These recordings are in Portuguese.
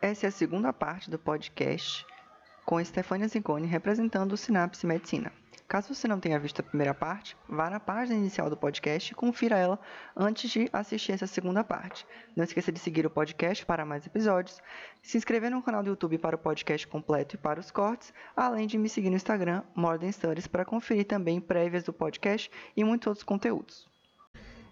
essa é a segunda parte do podcast com Stefania Zingoni representando o Sinapse Medicina. Caso você não tenha visto a primeira parte, vá na página inicial do podcast e confira ela antes de assistir essa segunda parte. Não esqueça de seguir o podcast para mais episódios, se inscrever no canal do YouTube para o podcast completo e para os cortes, além de me seguir no Instagram, Modern Studies, para conferir também prévias do podcast e muitos outros conteúdos.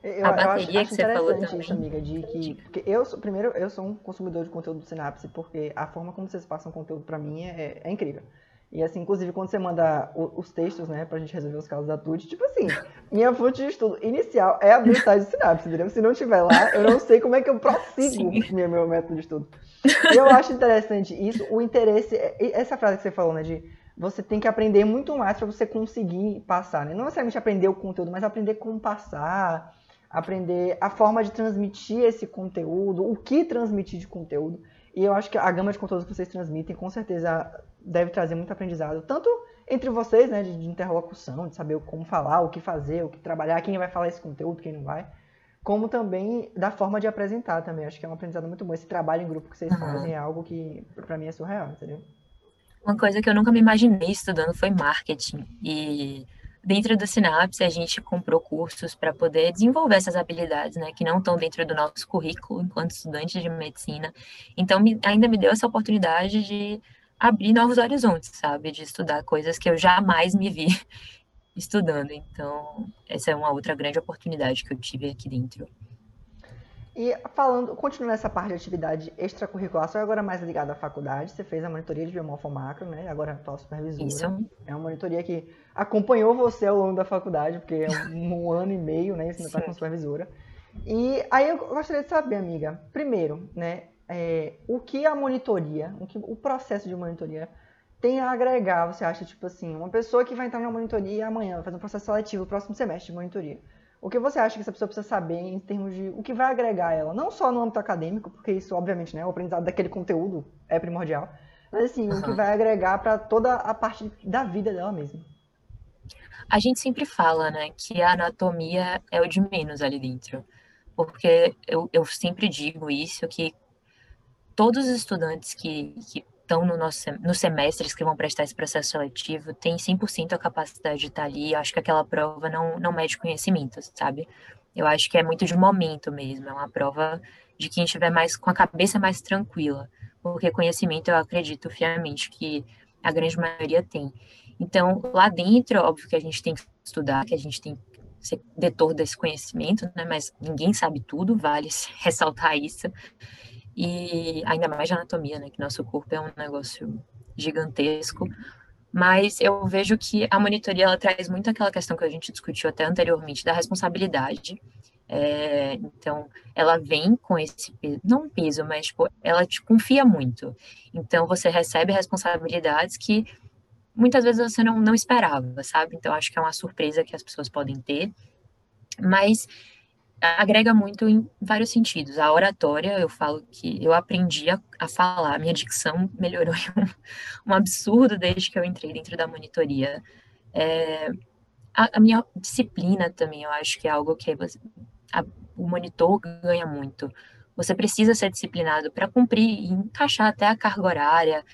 Eu, a bateria eu acho, que você falou também. isso, amiga, de que, eu, primeiro, eu sou um consumidor de conteúdo do Synapse, porque a forma como vocês passam conteúdo para mim é, é incrível. E assim, inclusive, quando você manda os textos, né, pra gente resolver os casos da TUD, tipo assim, minha fonte de estudo inicial é a habilidade de sinapse, entendeu? Se não tiver lá, eu não sei como é que eu prossigo meu, meu método de estudo. E eu acho interessante isso, o interesse, essa frase que você falou, né, de você tem que aprender muito mais para você conseguir passar, né? Não necessariamente aprender o conteúdo, mas aprender como passar, aprender a forma de transmitir esse conteúdo, o que transmitir de conteúdo. E eu acho que a gama de conteúdos que vocês transmitem, com certeza, deve trazer muito aprendizado, tanto entre vocês, né, de, de, interlocução, de saber como falar, o que fazer, o que trabalhar, quem vai falar esse conteúdo, quem não vai, como também da forma de apresentar também. Acho que é um aprendizado muito bom. Esse trabalho em grupo que vocês uhum. fazem é algo que, para mim, é surreal, entendeu? Uma coisa que eu nunca me imaginei estudando foi marketing. E dentro do Sinapse, a gente comprou cursos para poder desenvolver essas habilidades, né, que não estão dentro do nosso currículo enquanto estudante de medicina. Então, me, ainda me deu essa oportunidade de abrir novos horizontes, sabe, de estudar coisas que eu jamais me vi estudando. Então, essa é uma outra grande oportunidade que eu tive aqui dentro. E falando, continuando essa parte de atividade extracurricular, só agora mais ligada à faculdade, você fez a monitoria de biomorfo macro, né? Agora atual supervisora. Isso. É uma monitoria que acompanhou você ao longo da faculdade, porque é um, um ano e meio, né? Você ainda está com supervisora. E aí eu gostaria de saber, amiga, primeiro, né? É, o que a monitoria, o que o processo de monitoria tem a agregar, você acha, tipo assim, uma pessoa que vai entrar na monitoria amanhã, vai fazer um processo seletivo, próximo semestre de monitoria o que você acha que essa pessoa precisa saber em termos de o que vai agregar ela? Não só no âmbito acadêmico, porque isso, obviamente, né, o aprendizado daquele conteúdo é primordial, mas assim, uhum. o que vai agregar para toda a parte da vida dela mesma. A gente sempre fala, né, que a anatomia é o de menos ali dentro. Porque eu, eu sempre digo isso, que todos os estudantes que, que estão no nosso, nos semestres que vão prestar esse processo seletivo têm 100% a capacidade de estar ali. Eu acho que aquela prova não, não mede conhecimento, sabe? Eu acho que é muito de momento mesmo. É uma prova de quem estiver mais com a cabeça mais tranquila. Porque conhecimento eu acredito fiamente que a grande maioria tem. Então, lá dentro, óbvio que a gente tem que estudar, que a gente tem que ser detor desse conhecimento, né? Mas ninguém sabe tudo, vale ressaltar isso e ainda mais de anatomia, né, que nosso corpo é um negócio gigantesco. Mas eu vejo que a monitoria ela traz muito aquela questão que a gente discutiu até anteriormente da responsabilidade. É, então, ela vem com esse peso, não peso, mas tipo, ela te confia muito. Então, você recebe responsabilidades que muitas vezes você não, não esperava, sabe? Então, acho que é uma surpresa que as pessoas podem ter. Mas agrega muito em vários sentidos. A oratória, eu falo que eu aprendi a, a falar, minha dicção melhorou um, um, absurdo desde que eu entrei dentro da monitoria. É, a, a, minha disciplina também, eu acho que é algo que você, a, o monitor ganha muito. Você precisa ser disciplinado para cumprir e encaixar até a carga horária,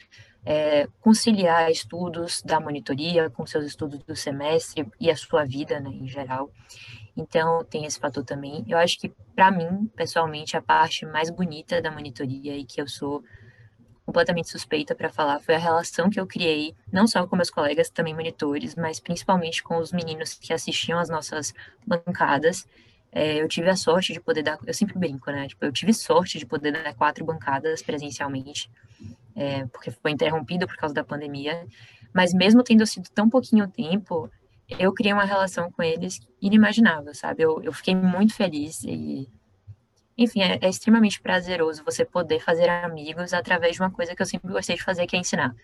é, conciliar estudos da monitoria com seus estudos do semestre e a sua vida né, em geral. Então, tem esse fator também. Eu acho que, para mim, pessoalmente, a parte mais bonita da monitoria e que eu sou completamente suspeita para falar foi a relação que eu criei, não só com meus colegas, também monitores, mas principalmente com os meninos que assistiam às nossas bancadas. É, eu tive a sorte de poder dar, eu sempre brinco, né? Tipo, eu tive sorte de poder dar quatro bancadas presencialmente, é, porque foi interrompido por causa da pandemia. Mas mesmo tendo sido tão pouquinho tempo, eu criei uma relação com eles inimaginável, sabe? Eu, eu fiquei muito feliz e, enfim, é, é, extremamente prazeroso você poder fazer amigos através de uma coisa que eu sempre gostei de fazer, que é ensinar.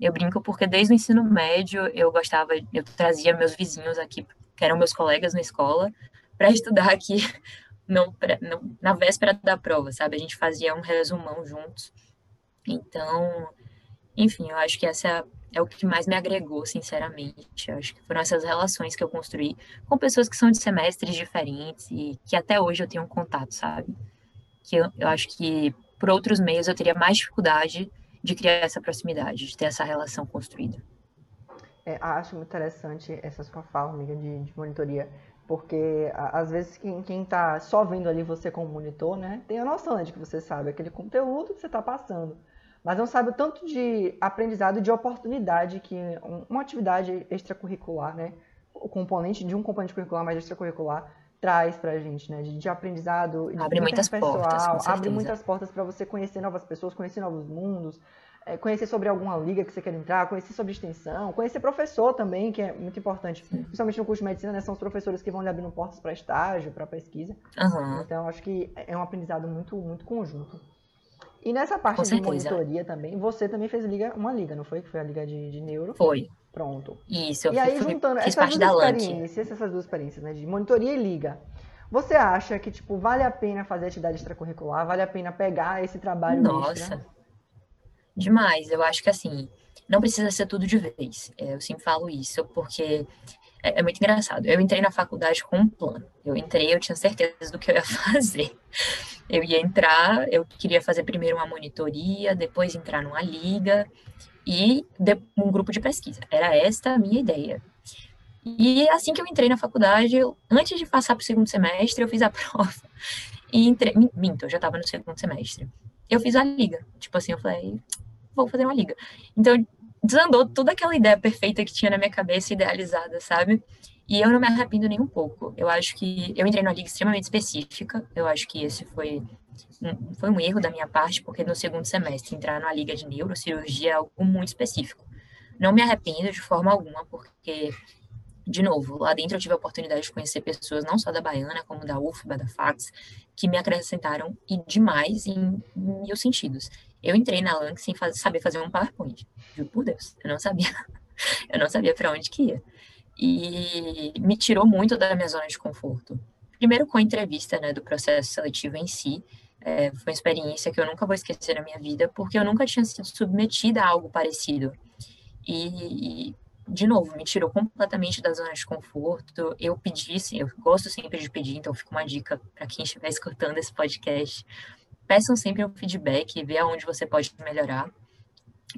Eu brinco porque desde o ensino médio eu gostava, eu trazia meus vizinhos aqui, que eram meus colegas na escola, para estudar aqui no, no, na véspera da prova, sabe? A gente fazia um resumão juntos. Então, enfim, eu acho que essa é a é o que mais me agregou, sinceramente. Eu acho que foram essas relações que eu construí com pessoas que são de semestres diferentes e que até hoje eu tenho um contato, sabe? Que eu, eu acho que por outros meios eu teria mais dificuldade de criar essa proximidade, de ter essa relação construída. É, acho muito interessante essa sua fala, amiga, de, de monitoria, porque às vezes quem, está só vendo ali você como monitor, né, tem a noção né, de que você sabe aquele conteúdo que você está passando, mas não sabe o tanto de aprendizado e de oportunidade que uma atividade extracurricular, né, o componente de um componente curricular mais extracurricular traz para a gente, né? De, de aprendizado, de abre muitas portas, abre muitas portas para você conhecer novas pessoas, conhecer novos mundos, é, conhecer sobre alguma liga que você quer entrar, conhecer sobre extensão, conhecer professor também, que é muito importante, Sim. principalmente no curso de medicina, né? São os professores que vão lhe abrindo portas para estágio, para pesquisa. Uhum. Então, acho que é um aprendizado muito, muito conjunto. E nessa parte de monitoria também, você também fez liga, uma liga, não foi? Que foi a liga de, de neuro. Foi. Pronto. Isso, eu E aí, fui, juntando essas duas experiências, essas duas experiências, né, de monitoria e liga, você acha que, tipo, vale a pena fazer atividade extracurricular? Vale a pena pegar esse trabalho Nossa. extra? Demais. Eu acho que, assim, não precisa ser tudo de vez. É, eu sempre falo isso, porque é, é, muito engraçado. Eu entrei na faculdade com um plano. Eu entrei, eu tinha certeza do que eu ia fazer. Eu ia entrar, eu queria fazer primeiro uma monitoria, depois entrar numa liga, e um grupo de pesquisa. Era esta a minha ideia. E assim que eu entrei na faculdade, antes de passar para o segundo semestre, eu fiz a prova e entrei. Minto, eu já estava no segundo semestre. Eu fiz a liga. Tipo assim, eu falei, vou fazer uma liga. Então, desandou toda aquela ideia perfeita que tinha na minha cabeça, idealizada, sabe? E eu não me arrependo nem um pouco. Eu acho que eu entrei numa liga extremamente específica. Eu acho que esse foi foi um erro da minha parte, porque no segundo semestre entrar na liga de neurocirurgia é algo muito específico. Não me arrependo de forma alguma, porque, de novo, lá dentro eu tive a oportunidade de conhecer pessoas, não só da Baiana, como da UFBA, da FACS, que me acrescentaram e demais em mil sentidos. Eu entrei na LANC sem fazer, saber fazer um PowerPoint, juro por Deus, eu não sabia. eu não sabia para onde que ia. E me tirou muito da minha zona de conforto. Primeiro com a entrevista, né, do processo seletivo em si, é, foi uma experiência que eu nunca vou esquecer na minha vida, porque eu nunca tinha sido submetida a algo parecido. E, de novo, me tirou completamente da zona de conforto. Eu pedi, assim, eu gosto sempre de pedir, então fica uma dica para quem estiver escutando esse podcast. Peçam sempre um feedback, vê aonde você pode melhorar.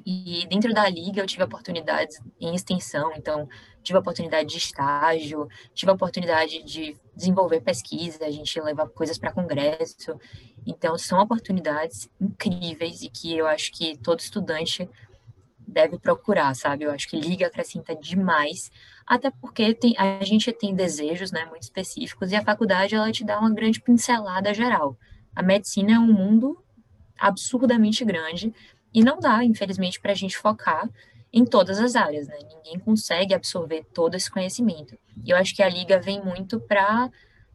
E dentro da liga eu tive oportunidades em extensão, então tive a oportunidade de estágio, tive a oportunidade de desenvolver pesquisa, a gente levar coisas para congresso. Então são oportunidades incríveis e que eu acho que todo estudante deve procurar, sabe? Eu acho que liga acrescenta demais, até porque tem, a gente tem desejos, né, muito específicos e a faculdade ela te dá uma grande pincelada geral. A medicina é um mundo absurdamente grande e não dá, infelizmente, para a gente focar em todas as áreas, né? Ninguém consegue absorver todo esse conhecimento. E eu acho que a liga vem muito para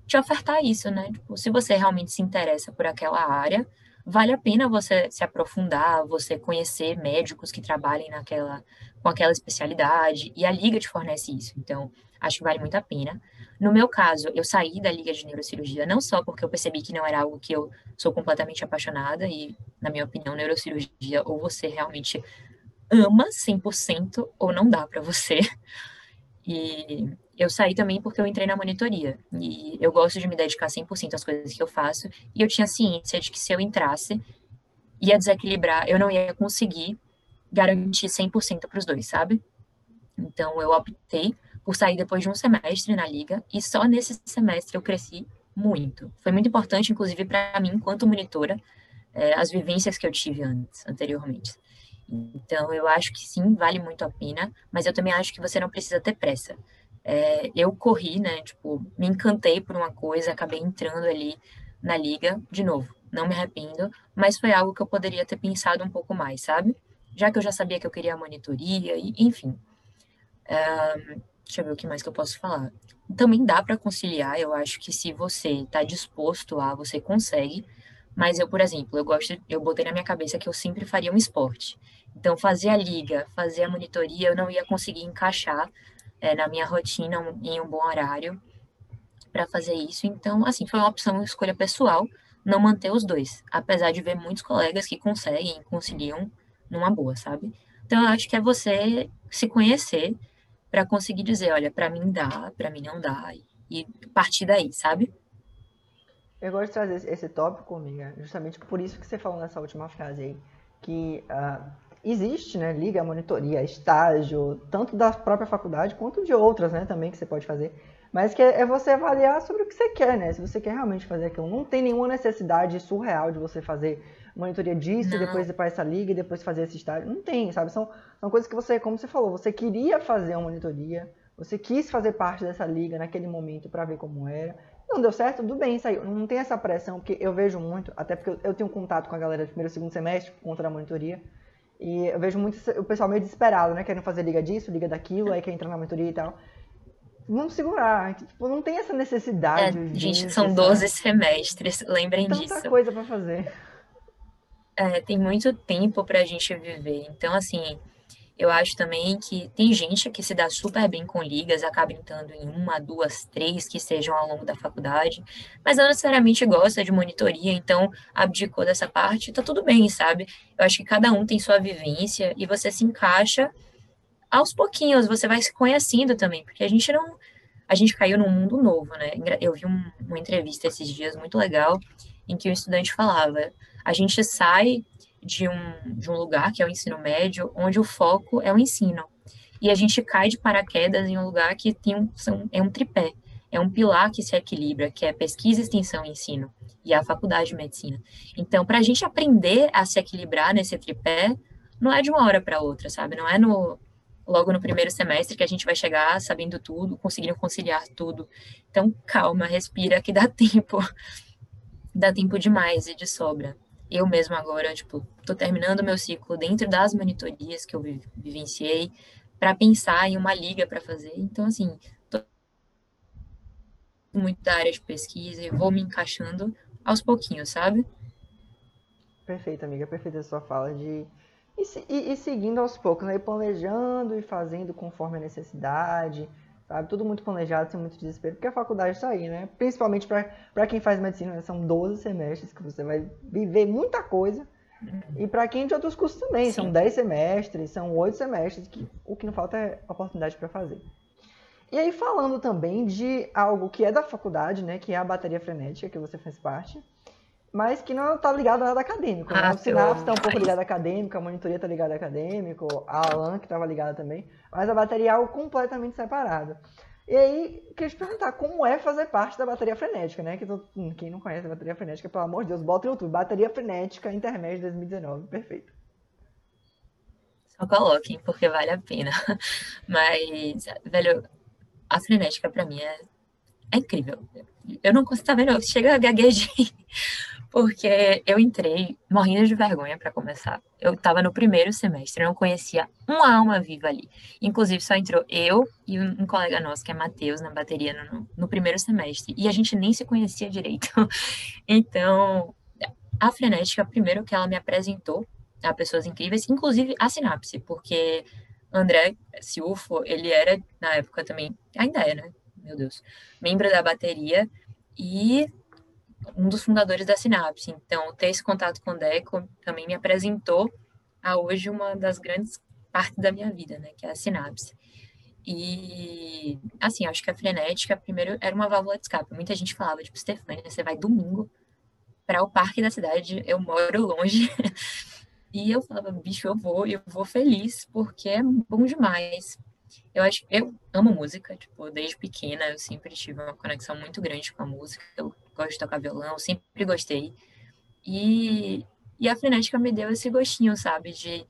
te ofertar isso, né? Tipo, se você realmente se interessa por aquela área, vale a pena você se aprofundar, você conhecer médicos que trabalhem naquela com aquela especialidade, e a liga te fornece isso. Então, acho que vale muito a pena. No meu caso, eu saí da liga de neurocirurgia não só porque eu percebi que não era algo que eu sou completamente apaixonada e, na minha opinião, neurocirurgia ou você realmente ama 100% ou não dá para você. E eu saí também porque eu entrei na monitoria. E eu gosto de me dedicar 100% às coisas que eu faço. E eu tinha ciência de que se eu entrasse, ia desequilibrar, eu não ia conseguir garantir 100% para os dois, sabe? Então eu optei por sair depois de um semestre na liga e só nesse semestre eu cresci muito. Foi muito importante, inclusive, para mim, enquanto monitora, é, as vivências que eu tive antes, anteriormente. Então, eu acho que sim, vale muito a pena, mas eu também acho que você não precisa ter pressa. É, eu corri, né, tipo, me encantei por uma coisa, acabei entrando ali na liga, de novo, não me arrependo, mas foi algo que eu poderia ter pensado um pouco mais, sabe? Já que eu já sabia que eu queria a monitoria, e, enfim. Um, deixa eu ver o que mais que eu posso falar. Também dá para conciliar, eu acho que se você está disposto a, você consegue, mas eu, por exemplo, eu gosto, eu botei na minha cabeça que eu sempre faria um esporte. Então, fazer a liga, fazer a monitoria, eu não ia conseguir encaixar é, na minha rotina um, em um bom horário para fazer isso. Então, assim, foi uma opção, uma escolha pessoal, não manter os dois, apesar de ver muitos colegas que conseguem, conciliam numa boa, sabe? Então, eu acho que é você se conhecer para conseguir dizer, olha, para mim dá, para mim não dá, e partir daí, sabe? eu gosto de trazer esse, tópico, amiga, justamente por isso que você falou nessa última frase aí, que uh, existe, né, liga, monitoria, estágio, tanto da própria faculdade quanto de outras, né, também que você pode fazer, mas que é, é você avaliar sobre o que você quer, né, se você quer realmente fazer aquilo. Não tem nenhuma necessidade surreal de você fazer monitoria disso, não. depois ir para essa liga e depois fazer esse estágio. Não tem, sabe? São, são coisas que você, como você falou, você queria fazer uma monitoria, você quis fazer parte dessa liga naquele momento para ver como era. Não deu certo, tudo bem, saiu. Não tem essa pressão, porque eu vejo muito, até porque eu tenho contato com a galera do primeiro e segundo semestre contra a monitoria. E eu vejo muito o pessoal meio desesperado, né? Querendo fazer liga disso, liga daquilo, aí quer entrar na monitoria e tal. Vamos segurar. Tipo, não tem essa necessidade. É, gente, são 12 semestres, lembrem Tanta disso. Tanta coisa para fazer. É, tem muito tempo pra gente viver. Então, assim, eu acho também que tem gente que se dá super bem com ligas, acaba entrando em uma, duas, três que sejam ao longo da faculdade, mas não necessariamente gosta de monitoria, então abdicou dessa parte, tá tudo bem, sabe? Eu acho que cada um tem sua vivência e você se encaixa aos pouquinhos, você vai se conhecendo também, porque a gente não. A gente caiu num mundo novo, né? Eu vi um, uma entrevista esses dias muito legal em que o estudante falava: a gente sai de um, de um lugar, que é o ensino médio, onde o foco é o ensino. E a gente cai de paraquedas em um lugar que tem um, são, é um tripé, é um pilar que se equilibra, que é pesquisa, extensão e ensino, e a faculdade de medicina. Então, para a gente aprender a se equilibrar nesse tripé, não é de uma hora para outra, sabe? Não é no, logo no primeiro semestre que a gente vai chegar sabendo tudo, conseguindo conciliar tudo. Então, calma, respira, que dá tempo. dá tempo demais e de sobra eu mesma agora, tipo, tô terminando meu ciclo dentro das monitorias que eu vivenciei para pensar em uma liga para fazer. Então, assim, tô muito da área de pesquisa e vou me encaixando aos pouquinhos, sabe? Perfeito, amiga, perfeita a sua fala de e, e, e seguindo aos poucos, né? planejando e fazendo conforme a necessidade, sabe? Tudo muito planejado, sem muito desespero, porque a faculdade está aí, né? Principalmente para quem faz medicina, né? são 12 semestres que você vai viver muita coisa. E para quem de outros cursos também, Sim. são 10 semestres, são 8 semestres, que o que não falta é oportunidade para fazer. E aí falando também de algo que é da faculdade, né, que é a bateria frenética, que você faz parte, mas que não está ligado a nada acadêmico. Né? Ah, o Synapse está um pouco ligado a acadêmico, a monitoria está ligada a acadêmico, a Alan que estava ligada também, mas a bateria é algo completamente separado. E aí, queria te perguntar como é fazer parte da bateria frenética, né? Que hum, quem não conhece a bateria frenética, pelo amor de Deus, bota no YouTube, bateria frenética intermédio 2019, perfeito. Só coloquem, porque vale a pena. Mas, velho, a frenética para mim é, é incrível. Eu não consigo, tá vendo? Chega a gaguejei porque eu entrei morrendo de vergonha para começar. Eu estava no primeiro semestre, não conhecia uma alma viva ali. Inclusive, só entrou eu e um, colega nosso, que é Matheus, na bateria no, no primeiro semestre. E a gente nem se conhecia direito. então, a Frenética, primeiro que ela me apresentou a pessoas incríveis, inclusive a Sinapse, porque André Silfo, ele era, na época também, ainda é, né? Meu Deus, membro da bateria. E um dos fundadores da Sinapse. Então, ter esse contato com o Deco também me apresentou a hoje uma das grandes partes da minha vida, né, que é a Sinapse. E, assim, acho que a frenética, primeiro, era uma válvula de escape. Muita gente falava, tipo, Stefania, você vai domingo para o parque da cidade, eu moro longe. e eu falava, bicho, eu vou, eu vou feliz, porque é bom demais. Eu acho, eu amo música, tipo, desde pequena eu sempre tive uma conexão muito grande com a música. Eu gosto de tocar violão, sempre gostei. E, e a frenética me deu esse gostinho, sabe? De,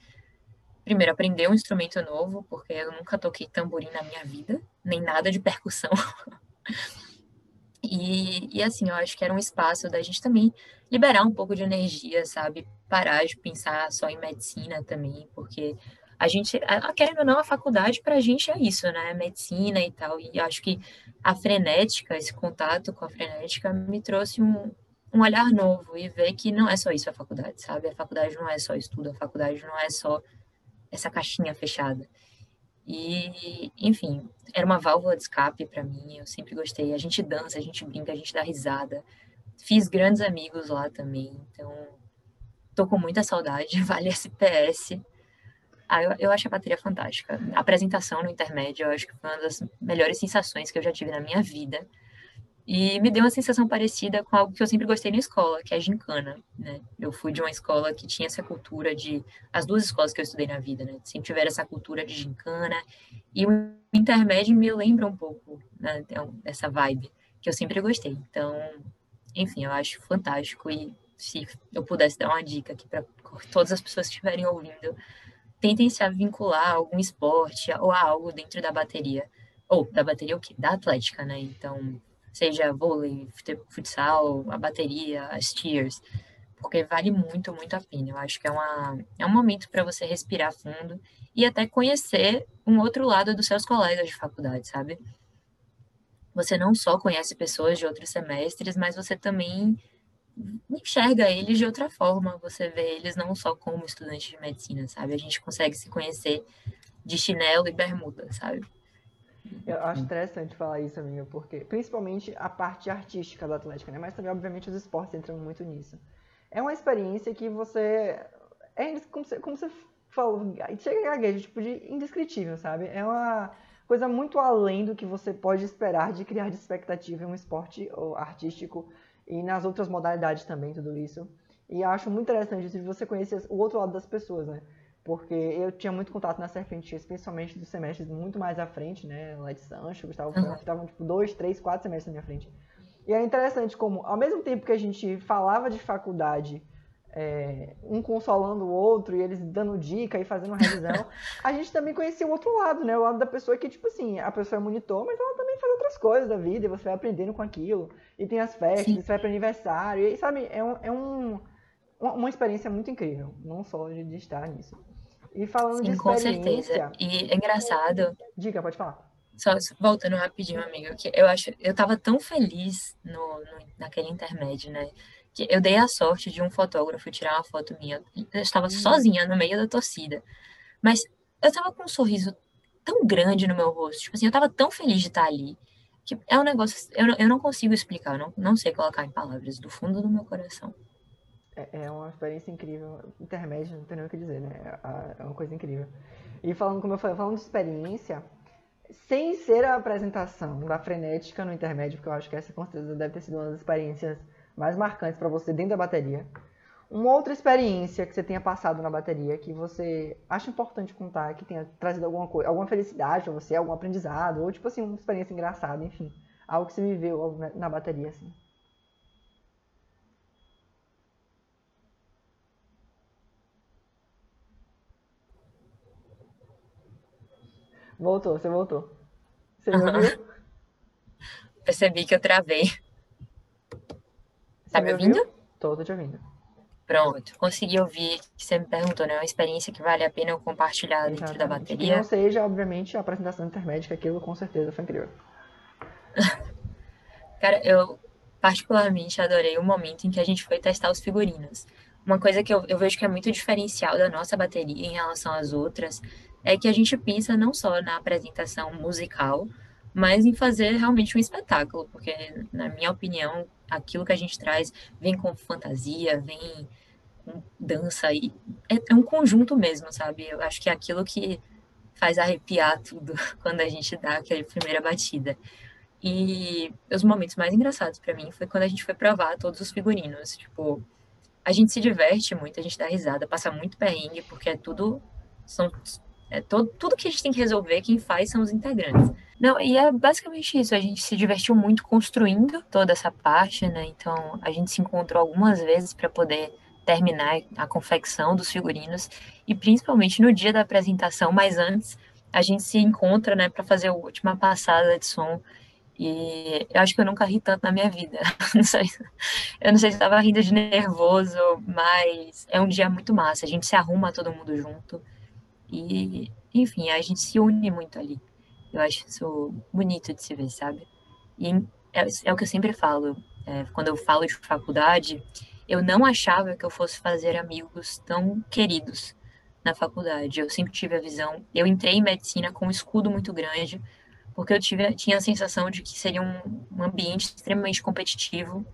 primeiro, aprender um instrumento novo, porque eu nunca toquei tamborim na minha vida, nem nada de percussão. e, e, assim, eu acho que era um espaço da gente também liberar um pouco de energia, sabe? Parar de pensar só em medicina também, porque a gente, querendo ou não, a faculdade para a gente é isso, né? Medicina e tal. E acho que a frenética, esse contato com a frenética, me trouxe um, um olhar novo e ver que não é só isso a faculdade, sabe? A faculdade não é só estudo, a faculdade não é só essa caixinha fechada. E, enfim, era uma válvula de escape para mim, eu sempre gostei. A gente dança, a gente brinca, a gente dá risada. Fiz grandes amigos lá também, então tô com muita saudade, vale SPS. Ah, eu, eu acho a bateria fantástica. A apresentação no intermédio, eu acho que foi uma das melhores sensações que eu já tive na minha vida. E me deu uma sensação parecida com algo que eu sempre gostei na escola, que é a gincana, né? Eu fui de uma escola que tinha essa cultura de... As duas escolas que eu estudei na vida, né? Sempre tiveram essa cultura de gincana. E o intermédio me lembra um pouco né, dessa vibe, que eu sempre gostei. Então, enfim, eu acho fantástico. E se eu pudesse dar uma dica aqui para todas as pessoas que estiverem ouvindo, tentem se vincular a algum esporte ou a algo dentro da bateria. Ou da bateria o quê? Da atlética, né? Então, seja vôlei, futsal, a bateria, as tiers, porque vale muito, muito a pena. Eu acho que é, uma, é um momento para você respirar fundo e até conhecer um outro lado dos seus colegas de faculdade, sabe? Você não só conhece pessoas de outros semestres, mas você também enxerga eles de outra forma. Você vê eles não só como estudantes de medicina, sabe? A gente consegue se conhecer de chinelo e bermuda, sabe? Eu acho interessante falar isso, amiga, porque principalmente a parte artística da Atlética, né? Mas também, obviamente, os esportes entram muito nisso. É uma experiência que você. É como você, como você falou, chega a gaguejo, tipo, de indescritível, sabe? É uma coisa muito além do que você pode esperar de criar de expectativa em um esporte artístico e nas outras modalidades também, tudo isso. E acho muito interessante isso de você conhecer o outro lado das pessoas, né? porque eu tinha muito contato na Serpente X, principalmente dos semestres muito mais à frente, né? Lá de Sancho, Gustavo Franco, que estavam tipo dois, três, quatro semestres na minha frente. E é interessante como, ao mesmo tempo que a gente falava de faculdade, é, um consolando o outro e eles dando dica e fazendo revisão, a gente também conhecia o outro lado, né? O lado da pessoa que, tipo assim, a pessoa é monitor, mas ela também faz outras coisas da vida e você vai aprendendo com aquilo. E tem as festas, Sim. você vai para aniversário, e sabe, é, um, é um, uma experiência muito incrível, não só de, de estar nisso. E falando Sim, de com certeza. E é engraçado. Diga, pode falar. Só voltando rapidinho, amigo, que eu acho, eu tava tão feliz no, no, naquele intermédio, né? Que eu dei a sorte de um fotógrafo tirar uma foto minha. Eu estava hum. sozinha no meio da torcida. Mas eu tava com um sorriso tão grande no meu rosto. Tipo assim, eu tava tão feliz de estar ali. Que é um negócio. Eu, eu não consigo explicar, eu não, não sei colocar em palavras, do fundo do meu coração. É, é uma experiência incrível. Intermédio, não tem nem o que dizer, né? É, é uma coisa incrível. E falando, como eu falei, falando de experiência, sem ser a apresentação da frenética no intermédio, porque eu acho que essa com certeza deve ter sido uma das experiências mais marcantes para você dentro da bateria. Uma outra experiência que você tenha passado na bateria que você acha importante contar, que tenha trazido alguma coisa, alguma felicidade para você, algum aprendizado, ou tipo assim, uma experiência engraçada, enfim, algo que você viveu na bateria assim. Voltou, você voltou. Você me ouviu? Percebi que eu travei. Tá me ouvindo? Tô, tô te ouvindo. Pronto, consegui ouvir que você me perguntou, né? É uma experiência que vale a pena eu compartilhar Exatamente. dentro da bateria. Que não seja, obviamente, a apresentação intermédia, que aquilo com certeza foi incrível. Cara, eu particularmente adorei o momento em que a gente foi testar os figurinos. Uma coisa que eu, eu vejo que é muito diferencial da nossa bateria em relação às outras é que a gente pensa não só na apresentação musical, mas em fazer realmente um espetáculo, porque, na minha opinião, aquilo que a gente traz vem com fantasia, vem com dança, e é, é um conjunto mesmo, sabe? Eu acho que é aquilo que faz arrepiar tudo quando a gente dá aquela primeira batida. E os momentos mais engraçados para mim foi quando a gente foi provar todos os figurinos. Tipo, a gente se diverte muito, a gente dá risada, passa muito perrengue, porque é tudo. São é todo, tudo que a gente tem que resolver, quem faz são os integrantes. Não, e é basicamente isso. A gente se divertiu muito construindo toda essa parte, né? Então, a gente se encontrou algumas vezes para poder terminar a confecção dos figurinos e principalmente no dia da apresentação, mas antes a gente se encontra, né, para fazer a última passada de som. E eu acho que eu nunca ri tanto na minha vida. Não sei, eu não sei se estava rindo de nervoso, mas é um dia muito massa. A gente se arruma todo mundo junto. E, enfim, a gente se une muito ali. Eu acho isso bonito de se ver, sabe? E é, é o que eu sempre falo. É, quando eu falo de faculdade, eu não achava que eu fosse fazer amigos tão queridos na faculdade. Eu sempre tive a visão. Eu entrei em medicina com um escudo muito grande, porque eu tive, tinha a sensação de que seria um, um ambiente extremamente competitivo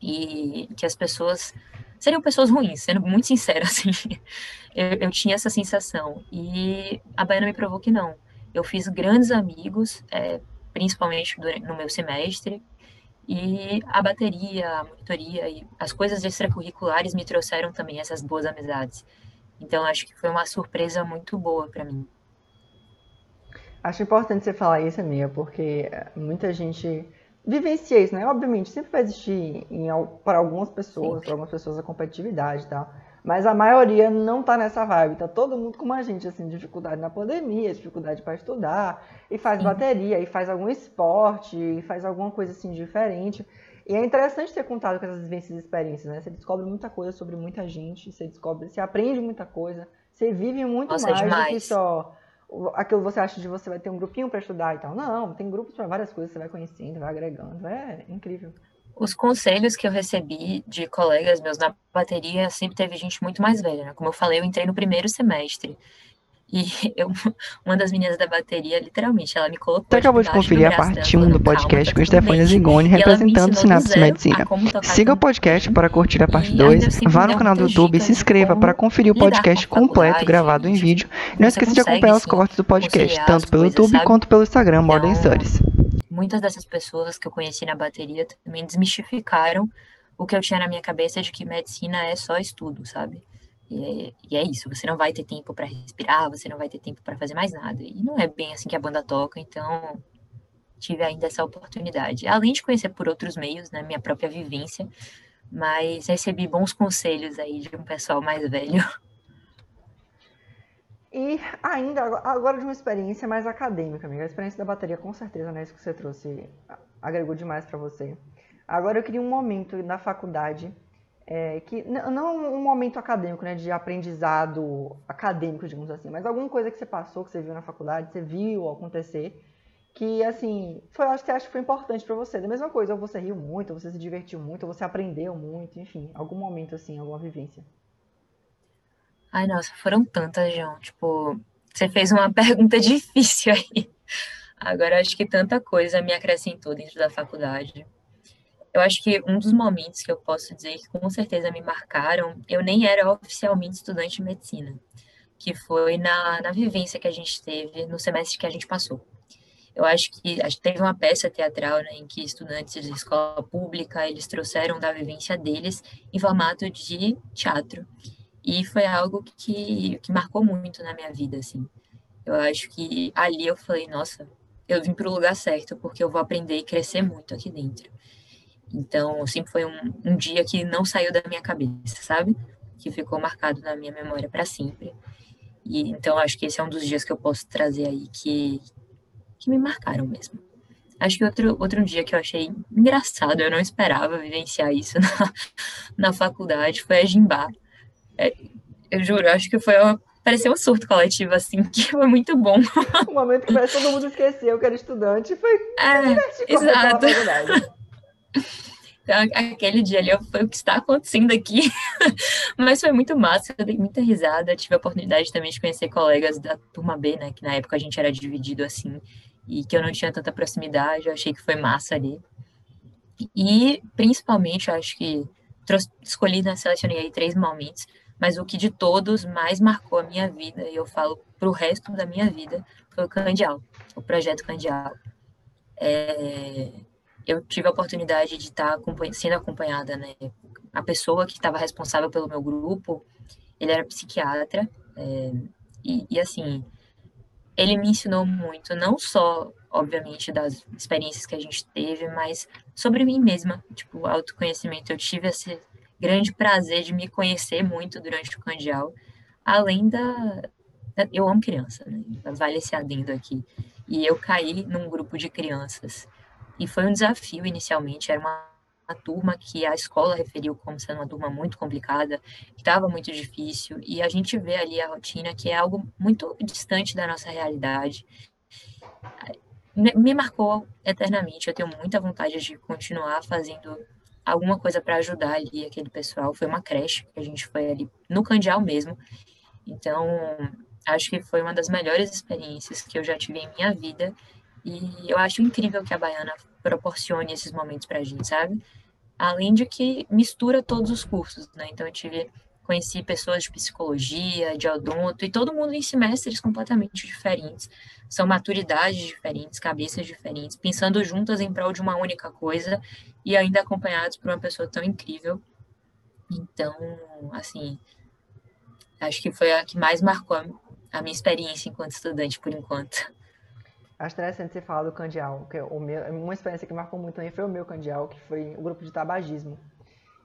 e que as pessoas seriam pessoas ruins, sendo muito sincera, assim. Eu, eu, tinha essa sensação. E a Baiana me provou que não. Eu fiz grandes amigos, é, principalmente no meu semestre, E a bateria, a monitoria e as coisas extracurriculares me trouxeram também essas boas amizades. Então, acho que foi uma surpresa muito boa para mim. Acho importante você falar isso, amiga, porque muita gente vivencia isso, né? Obviamente, sempre vai existir para algumas pessoas, para algumas pessoas a competitividade e tá? tal. Mas a maioria não tá nessa vibe. Tá todo mundo como a gente, assim, dificuldade na pandemia, dificuldade para estudar, e faz Sim. bateria, e faz algum esporte, e faz alguma coisa assim diferente. E é interessante ter contado com essas vivências e experiências, né? Você descobre muita coisa sobre muita gente, você descobre, você aprende muita coisa, você vive muito Nossa, mais demais. do que só aquilo que você acha de você vai ter um grupinho para estudar e tal. Não, tem grupos para várias coisas, você vai conhecendo, vai agregando. É incrível os conselhos que eu recebi de colegas meus na bateria sempre teve gente muito mais velha, né? Como eu falei, eu entrei no primeiro semestre. E eu, uma das meninas da bateria, literalmente, ela me colocou. Você acabou de conferir a parte 1 do podcast com Stefania Zigoni, representando Sinapse Medicina. Siga o podcast para curtir a parte 2, vá no canal do YouTube e se inscreva para conferir o podcast completo gravado em vídeo. E não esqueça de acompanhar os cortes do podcast, tanto pelo YouTube quanto pelo Instagram Modern então, Studies muitas dessas pessoas que eu conheci na bateria também desmistificaram o que eu tinha na minha cabeça de que medicina é só estudo, sabe? E é, e é isso, você não vai ter tempo para respirar, você não vai ter tempo para fazer mais nada. E não é bem assim que a banda toca, então tive ainda essa oportunidade. Além de conhecer por outros meios, né, minha própria vivência, mas recebi bons conselhos aí de um pessoal mais velho E ainda, agora de uma experiência mais acadêmica, amiga. A experiência da bateria, com certeza, né? Isso que você trouxe, agregou demais para você. Agora eu queria um momento na faculdade, é, que não um momento acadêmico, né? De aprendizado acadêmico, digamos assim, mas alguma coisa que você passou, que você viu na faculdade, você viu acontecer, que, assim, foi, acho que você acha que foi importante para você. Da mesma coisa, ou você riu muito, ou você se divertiu muito, ou você aprendeu muito, enfim, algum momento, assim, alguma vivência. Ai, nossa, foram tantas, João. Tipo, você fez uma pergunta difícil aí. Agora, acho que tanta coisa me acrescentou dentro da faculdade. Eu acho que um dos momentos que eu posso dizer que com certeza me marcaram, eu nem era oficialmente estudante de medicina, que foi na, na vivência que a gente teve no semestre que a gente passou. Eu acho que teve uma peça teatral né, em que estudantes de escola pública eles trouxeram da vivência deles em formato de teatro. E foi algo que, que marcou muito na minha vida, assim. Eu acho que ali eu falei, nossa, eu vim para o lugar certo, porque eu vou aprender e crescer muito aqui dentro. Então, sempre foi um, um dia que não saiu da minha cabeça, sabe? Que ficou marcado na minha memória para sempre. E então acho que esse é um dos dias que eu posso trazer aí que que me marcaram mesmo. Acho que outro, outro dia que eu achei engraçado, eu não esperava vivenciar isso na, na faculdade, foi a Jimbá. É, eu juro, acho que foi uma, pareceu um surto coletivo, assim, que foi muito bom. O momento que parece todo mundo esqueceu que era estudante foi. É, exato. Então, aquele dia ali foi o que está acontecendo aqui. Mas foi muito massa, eu dei muita risada. Tive a oportunidade também de conhecer colegas da turma B, né? Que na época a gente era dividido assim, e que eu não tinha tanta proximidade. Eu achei que foi massa ali. E, principalmente, eu acho que trouxe, escolhi, né, selecionei aí três momentos mas o que de todos mais marcou a minha vida, e eu falo para o resto da minha vida, foi o Candial, o projeto Candial. É, eu tive a oportunidade de estar sendo acompanhada, né? A pessoa que estava responsável pelo meu grupo, ele era psiquiatra, é, e, e assim, ele me ensinou muito, não só, obviamente, das experiências que a gente teve, mas sobre mim mesma, tipo, autoconhecimento. Eu tive esse, grande prazer de me conhecer muito durante o Candial, além da. Eu amo criança, né? Vale esse adendo aqui. E eu caí num grupo de crianças. E foi um desafio inicialmente, era uma, uma turma que a escola referiu como sendo uma turma muito complicada, que estava muito difícil, e a gente vê ali a rotina que é algo muito distante da nossa realidade. Me marcou eternamente, eu tenho muita vontade de continuar fazendo alguma coisa para ajudar ali aquele pessoal. Foi uma creche que a gente foi ali no Candial mesmo. Então, acho que foi uma das melhores experiências que eu já tive em minha vida. E eu acho incrível que a Baiana proporcione esses momentos para a gente, sabe? Além de que mistura todos os cursos, né? Então, eu tive conheci pessoas de psicologia, de odonto, e todo mundo em semestres completamente diferentes. São maturidades diferentes, cabeças diferentes, pensando juntas em prol de uma única coisa e ainda acompanhados por uma pessoa tão incrível. Então, assim, acho que foi a que mais marcou a minha experiência enquanto estudante, por enquanto. Acho interessante você falar do Candial, que é o meu, uma experiência que marcou muito também foi o meu Candial, que foi o grupo de tabagismo.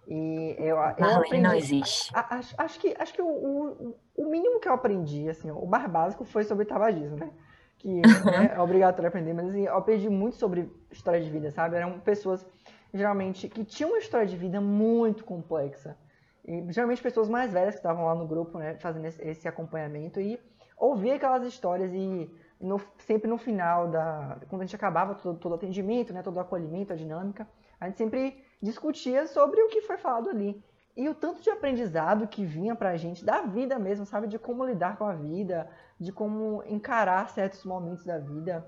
E eu, eu aprendi, não existe. Acho, acho que, acho que o, o, o, mínimo que eu aprendi, assim, o mais básico foi sobre tabagismo, né? Que né, é obrigatório aprender, mas assim, eu aprendi muito sobre história de vida, sabe? Eram pessoas, geralmente, que tinham uma história de vida muito complexa. E, geralmente pessoas mais velhas que estavam lá no grupo, né, fazendo esse, esse acompanhamento e ouvir aquelas histórias e no, sempre no final da quando a gente acabava todo, o atendimento, né, todo o acolhimento, a dinâmica, a gente sempre discutia sobre o que foi falado ali. E o tanto de aprendizado que vinha pra gente da vida mesmo, sabe? De como lidar com a vida, de como encarar certos momentos da vida.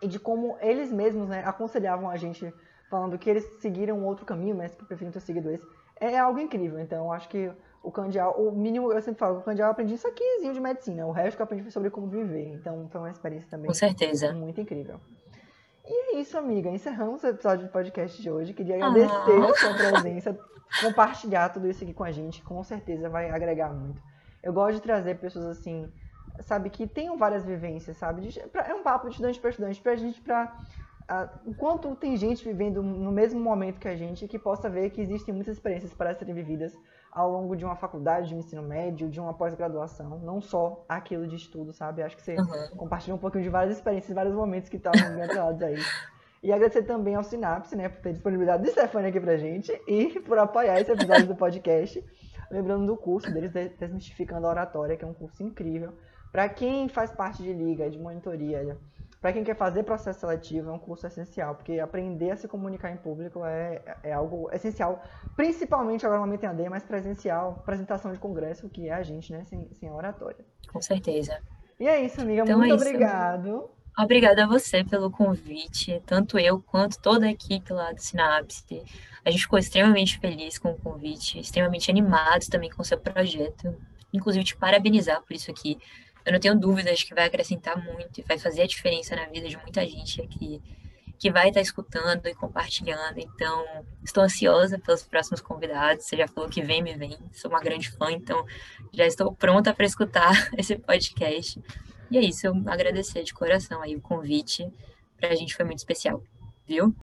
E de como eles mesmos né, aconselhavam a gente, falando que eles seguiram um outro caminho, mas que preferiam ter seguido esse. É algo incrível. Então, eu acho que o candial, o mínimo, eu sempre falo, o candial eu aprendi isso aqui de medicina. O resto que eu aprendi foi sobre como viver. Então, foi uma experiência também Com certeza. muito incrível. E é isso, amiga. Encerramos o episódio do podcast de hoje. Queria agradecer ah. a sua presença, compartilhar tudo isso aqui com a gente. Com certeza vai agregar muito. Eu gosto de trazer pessoas assim, sabe, que tenham várias vivências, sabe? É um papo de estudante para estudante, pra gente, pra. Enquanto tem gente vivendo no mesmo momento que a gente, que possa ver que existem muitas experiências para serem vividas ao longo de uma faculdade de ensino médio, de uma pós-graduação, não só aquilo de estudo, sabe? Acho que você uhum. compartilhou um pouquinho de várias experiências, vários momentos que estavam bem atrelados aí. E agradecer também ao Sinapse, né, por ter disponibilidade de Stefania aqui pra gente e por apoiar esse episódio do podcast. Lembrando do curso deles, Desmistificando a Oratória, que é um curso incrível. Para quem faz parte de liga, de monitoria, para quem quer fazer processo seletivo, é um curso essencial, porque aprender a se comunicar em público é, é algo essencial, principalmente agora no momento em AD, mas presencial, apresentação de congresso, que é a gente, né, sem, sem a oratória. Com certeza. E é isso, amiga, então muito é obrigado. Obrigada a você pelo convite, tanto eu quanto toda a equipe lá do Sinapse. A gente ficou extremamente feliz com o convite, extremamente animados também com o seu projeto. Inclusive, te parabenizar por isso aqui eu não tenho dúvidas que vai acrescentar muito e vai fazer a diferença na vida de muita gente aqui que vai estar escutando e compartilhando. Então, estou ansiosa pelos próximos convidados. Você já falou que vem, me vem. Sou uma grande fã, então já estou pronta para escutar esse podcast. E é isso, eu agradecer de coração aí o convite. Para a gente foi muito especial, viu?